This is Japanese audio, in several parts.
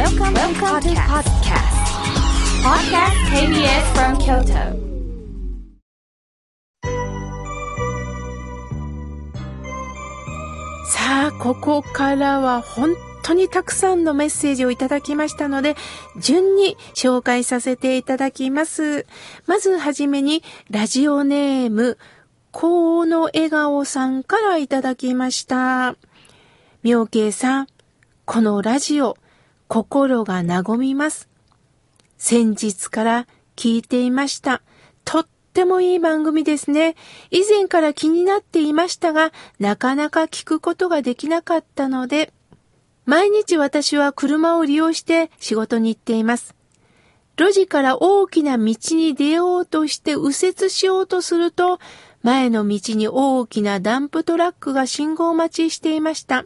Welcome, Welcome to podcast. Podcast KBS from Kyoto. さあ、ここからは本当にたくさんのメッセージをいただきましたので、順に紹介させていただきます。まずはじめに、ラジオネーム、高の笑顔さんからいただきました。妙慶さん、このラジオ、心が和みます。先日から聞いていました。とってもいい番組ですね。以前から気になっていましたが、なかなか聞くことができなかったので、毎日私は車を利用して仕事に行っています。路地から大きな道に出ようとして右折しようとすると、前の道に大きなダンプトラックが信号待ちしていました。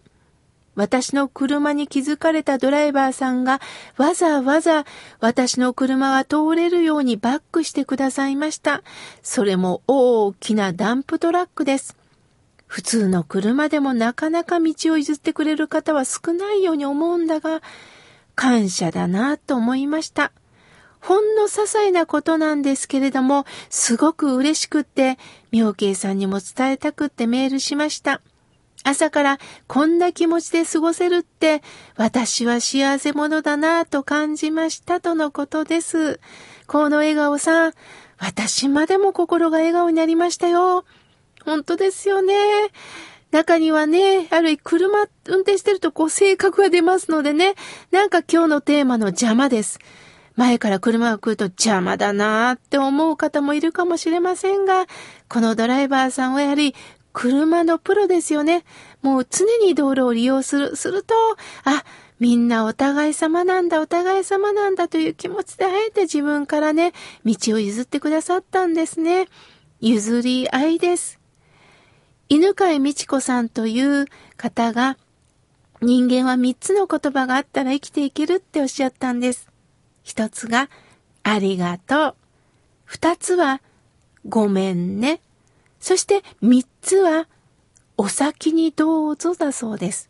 私の車に気づかれたドライバーさんがわざわざ私の車が通れるようにバックしてくださいました。それも大きなダンプトラックです。普通の車でもなかなか道を譲ってくれる方は少ないように思うんだが、感謝だなと思いました。ほんの些細なことなんですけれども、すごく嬉しくって、妙慶さんにも伝えたくってメールしました。朝からこんな気持ちで過ごせるって、私は幸せ者だなぁと感じましたとのことです。この笑顔さん、私までも心が笑顔になりましたよ。本当ですよね。中にはね、ある車運転してるとこう性格が出ますのでね、なんか今日のテーマの邪魔です。前から車が来ると邪魔だなーって思う方もいるかもしれませんが、このドライバーさんはやはり車のプロですよね。もう常に道路を利用する。すると、あ、みんなお互い様なんだ、お互い様なんだという気持ちであえて自分からね、道を譲ってくださったんですね。譲り合いです。犬飼美智子さんという方が、人間は三つの言葉があったら生きていけるっておっしゃったんです。一つが、ありがとう。二つは、ごめんね。そして三つは、お先にどうぞだそうです。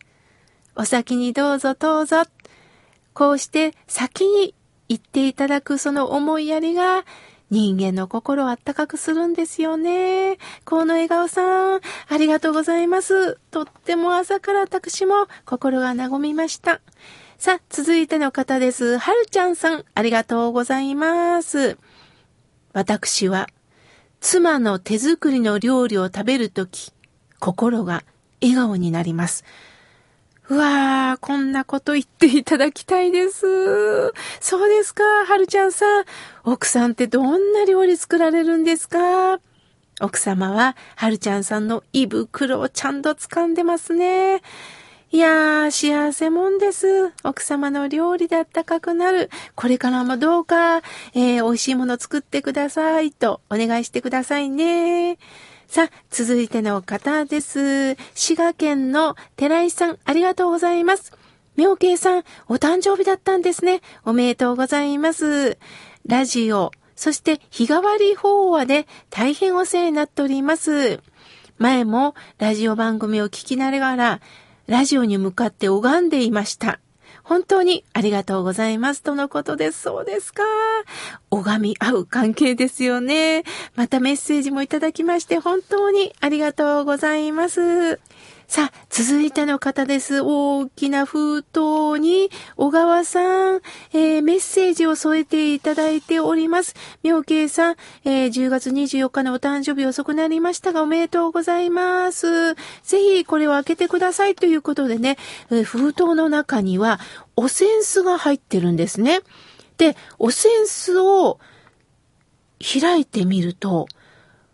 お先にどうぞどうぞ。こうして先に言っていただくその思いやりが人間の心をあったかくするんですよね。この笑顔さん、ありがとうございます。とっても朝から私も心が和みました。さあ、続いての方です。はるちゃんさん、ありがとうございます。私は妻の手作りの料理を食べるとき、心が笑顔になります。うわー、こんなこと言っていただきたいです。そうですか、はるちゃんさん。奥さんってどんな料理作られるんですか？奥様は、はるちゃんさんの胃袋をちゃんと掴んでますね。いやー、幸せもんです。奥様の料理であったかくなる。これからもどうか、えー、美味しいもの作ってくださいとお願いしてくださいね。さあ、続いての方です。滋賀県の寺井さん、ありがとうございます。妙慶さん、お誕生日だったんですね。おめでとうございます。ラジオ、そして日替わり法話で大変お世話になっております。前もラジオ番組を聞きながら、ラジオに向かって拝んでいました。本当にありがとうございますとのことです。そうですか。拝み合う関係ですよね。またメッセージもいただきまして本当にありがとうございます。さあ、続いての方です。大きな封筒に、小川さん、えー、メッセージを添えていただいております。妙慶さん、えー、10月24日のお誕生日遅くなりましたが、おめでとうございます。ぜひ、これを開けてくださいということでね、えー、封筒の中には、お扇子が入ってるんですね。で、お扇子を開いてみると、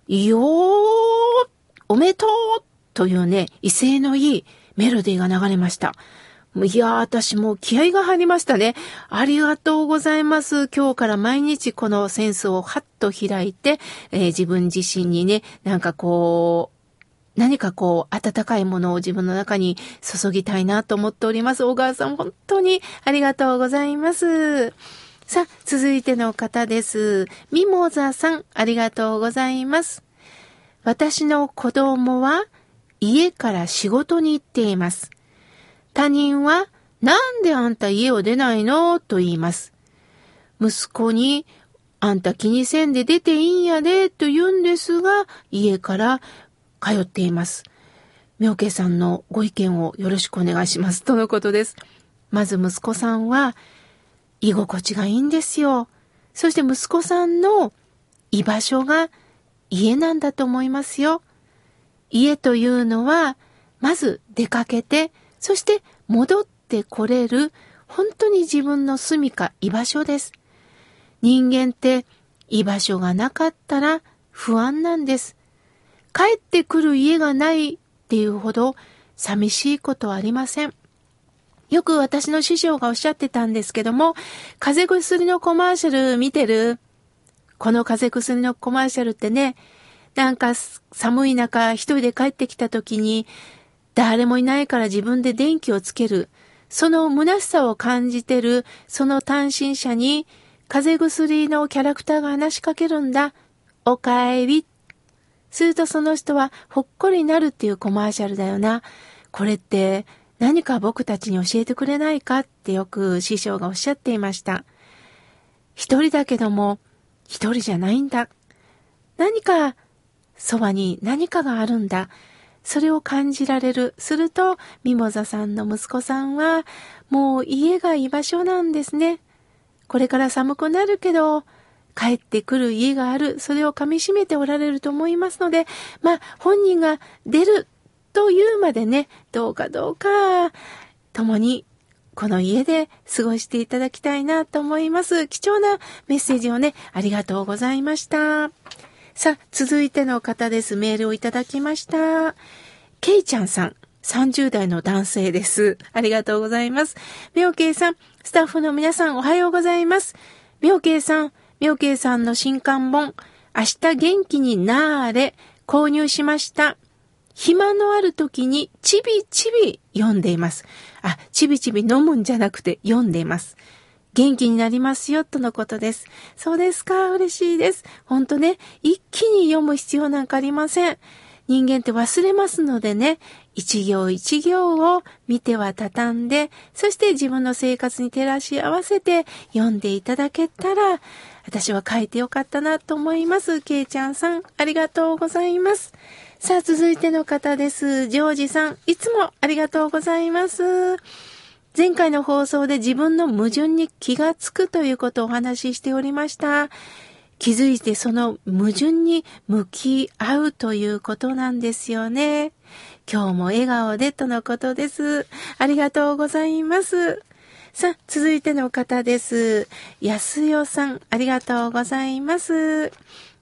よー、おめでとうというね、威勢のいいメロディーが流れました。いやー、私も気合が入りましたね。ありがとうございます。今日から毎日このセンスをハッと開いて、えー、自分自身にね、なんかこう、何かこう、温かいものを自分の中に注ぎたいなと思っております。小川さん、本当にありがとうございます。さあ、続いての方です。ミモザさん、ありがとうございます。私の子供は、家から仕事に行っています。他人はなんであんた家を出ないの？と言います。息子に、あんた気にせんで出ていいんやで、と言うんですが、家から通っています。妙慶さんのご意見をよろしくお願いします。とのことです。まず息子さんは、居心地がいいんですよ。そして息子さんの居場所が家なんだと思いますよ。家というのは、まず出かけて、そして戻ってこれる、本当に自分の住みか居場所です。人間って居場所がなかったら不安なんです。帰ってくる家がないっていうほど寂しいことはありません。よく私の師匠がおっしゃってたんですけども、風邪薬のコマーシャル見てる？この風邪薬のコマーシャルってね、なんか寒い中一人で帰ってきた時に、誰もいないから自分で電気をつける。その虚しさを感じてる、その単身者に、風邪薬のキャラクターが話しかけるんだ。おかえり。するとその人はほっこりになるっていうコマーシャルだよな。これって何か僕たちに教えてくれないかってよく師匠がおっしゃっていました。一人だけども一人じゃないんだ。何かそばに何かがあるんだ。それを感じられる。すると、ミモザさんの息子さんは、もう家が居場所なんですね。これから寒くなるけど、帰ってくる家がある、それを噛み締めておられると思いますので、まあ、本人が出るというまでね、どうかどうか、共にこの家で過ごしていただきたいなと思います。貴重なメッセージをね、ありがとうございました。さあ、続いての方です。メールをいただきました。ケイちゃんさん。30代の男性です。ありがとうございます。みょうけいさん、スタッフの皆さんおはようございます。みょうけいさん、妙慶さんの新刊本、明日元気になーれ、購入しました。暇のある時にちびちび読んでいます。あ、ちびちび飲むんじゃなくて読んでいます。元気になりますよ、とのことです。そうですか、嬉しいです。ほんとね、一気に読む必要なんかありません。人間って忘れますのでね、一行一行を見ては畳んで、そして自分の生活に照らし合わせて読んでいただけたら、私は書いてよかったなと思います。けいちゃんさん、ありがとうございます。さあ、続いての方です。ジョージさん、いつもありがとうございます。前回の放送で自分の矛盾に気がつくということをお話ししておりました。気づいてその矛盾に向き合うということなんですよね。今日も笑顔でとのことです。ありがとうございます。さあ、続いての方です。安代さん、ありがとうございます。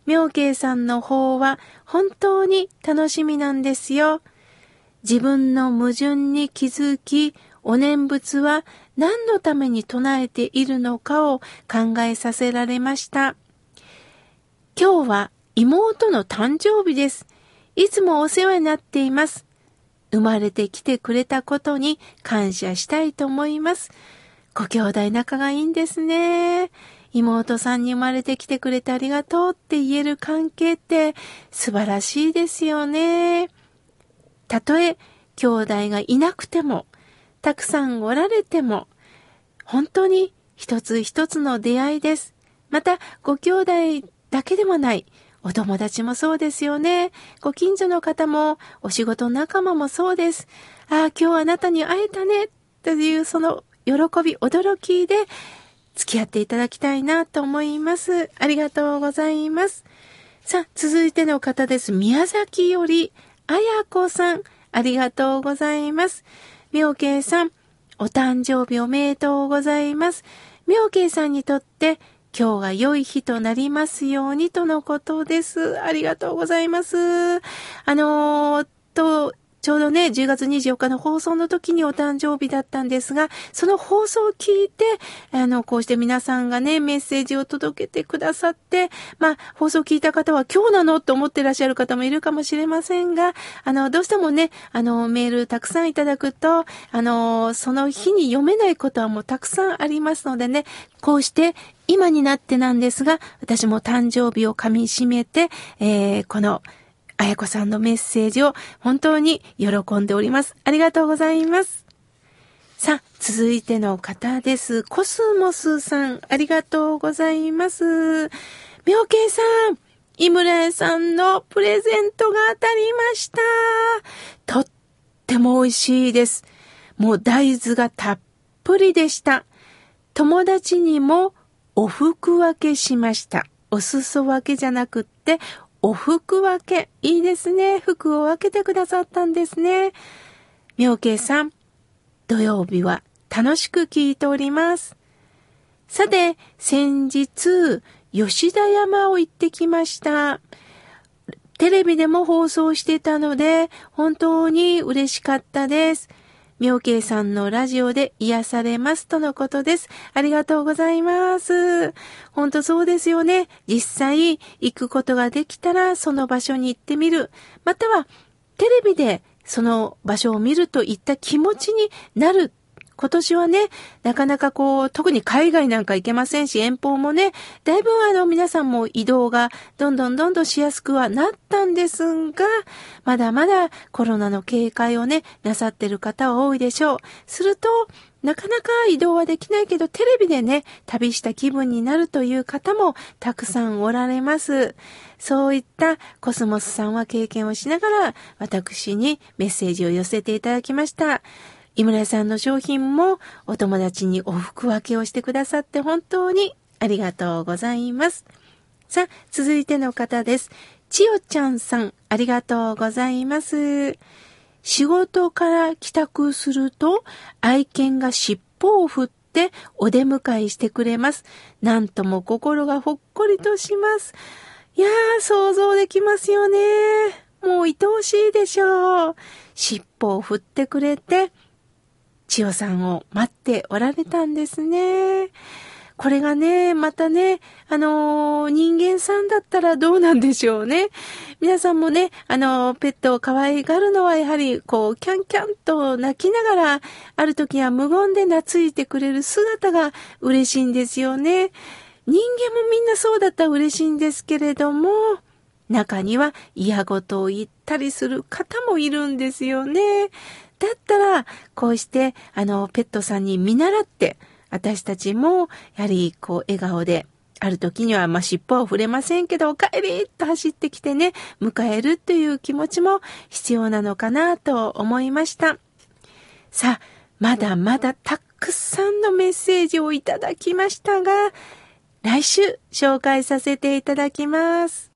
妙慶さんの方は本当に楽しみなんですよ。自分の矛盾に気づき、お念仏は何のために唱えているのかを考えさせられました。今日は妹の誕生日です。いつもお世話になっています。生まれてきてくれたことに感謝したいと思います。ご兄弟仲がいいんですね。妹さんに生まれてきてくれてありがとうって言える関係って素晴らしいですよね。たとえ兄弟がいなくても、たくさんおられても、本当に一つ一つの出会いです。また、ご兄弟だけでもない。お友達もそうですよね。ご近所の方も、お仕事仲間もそうです。ああ、今日あなたに会えたね。というその喜び、驚きで付き合っていただきたいなと思います。ありがとうございます。さあ、続いての方です。宮崎より、あやこさん、ありがとうございます。妙慶さん、お誕生日おめでとうございます。妙慶さんにとって今日が良い日となりますようにとのことです。ありがとうございます。あのー、と、ちょうどね、10月24日の放送の時にお誕生日だったんですが、その放送を聞いて、あの、こうして皆さんがね、メッセージを届けてくださって、まあ、放送を聞いた方は今日なのと思ってらっしゃる方もいるかもしれませんが、あの、どうしてもね、あの、メールたくさんいただくと、あの、その日に読めないことはもうたくさんありますのでね、こうして今になってなんですが、私も誕生日を噛み締めて、えー、この、あやこさんのメッセージを本当に喜んでおります。ありがとうございます。さあ、続いての方です。コスモスさん、ありがとうございます。妙慶さん、井村屋さんのプレゼントが当たりました。とっても美味しいです。もう大豆がたっぷりでした。友達にもお服分けしました。お裾分けじゃなくって、お服分け。いいですね。服を分けてくださったんですね。妙慶さん、土曜日は楽しく聞いております。さて、先日、吉田山を行ってきました。テレビでも放送してたので、本当に嬉しかったです。妙慶さんのラジオで癒されますとのことです。ありがとうございます。ほんとそうですよね。実際行くことができたらその場所に行ってみる。またはテレビでその場所を見るといった気持ちになる今年はね、なかなかこう、特に海外なんか行けませんし、遠方もね、だいぶあの皆さんも移動がどんどんどんどんしやすくはなったんですが、まだまだコロナの警戒をね、なさってる方は多いでしょう。すると、なかなか移動はできないけど、テレビでね、旅した気分になるという方もたくさんおられます。そういったコスモスさんは経験をしながら、私にメッセージを寄せていただきました。井村さんの商品もお友達にお服分けをしてくださって本当にありがとうございます。さあ、続いての方です。千代ちゃんさん、ありがとうございます。仕事から帰宅すると、愛犬が尻尾を振ってお出迎えしてくれます。なんとも心がほっこりとします。いやー、想像できますよね。もう愛おしいでしょう。尻尾を振ってくれて、千代さんを待っておられたんですね。これがね、またね、あのー、人間さんだったらどうなんでしょうね。皆さんもね、あのー、ペットを可愛がるのはやはり、こう、キャンキャンと泣きながら、ある時は無言で懐いてくれる姿が嬉しいんですよね。人間もみんなそうだったら嬉しいんですけれども、中には嫌事を言ったりする方もいるんですよね。だったら、こうして、あの、ペットさんに見習って、私たちも、やはり、こう、笑顔で、ある時には、まあ、尻尾は触れませんけど、お帰りと走ってきてね、迎えるという気持ちも必要なのかなと思いました。さあ、まだまだたくさんのメッセージをいただきましたが、来週紹介させていただきます。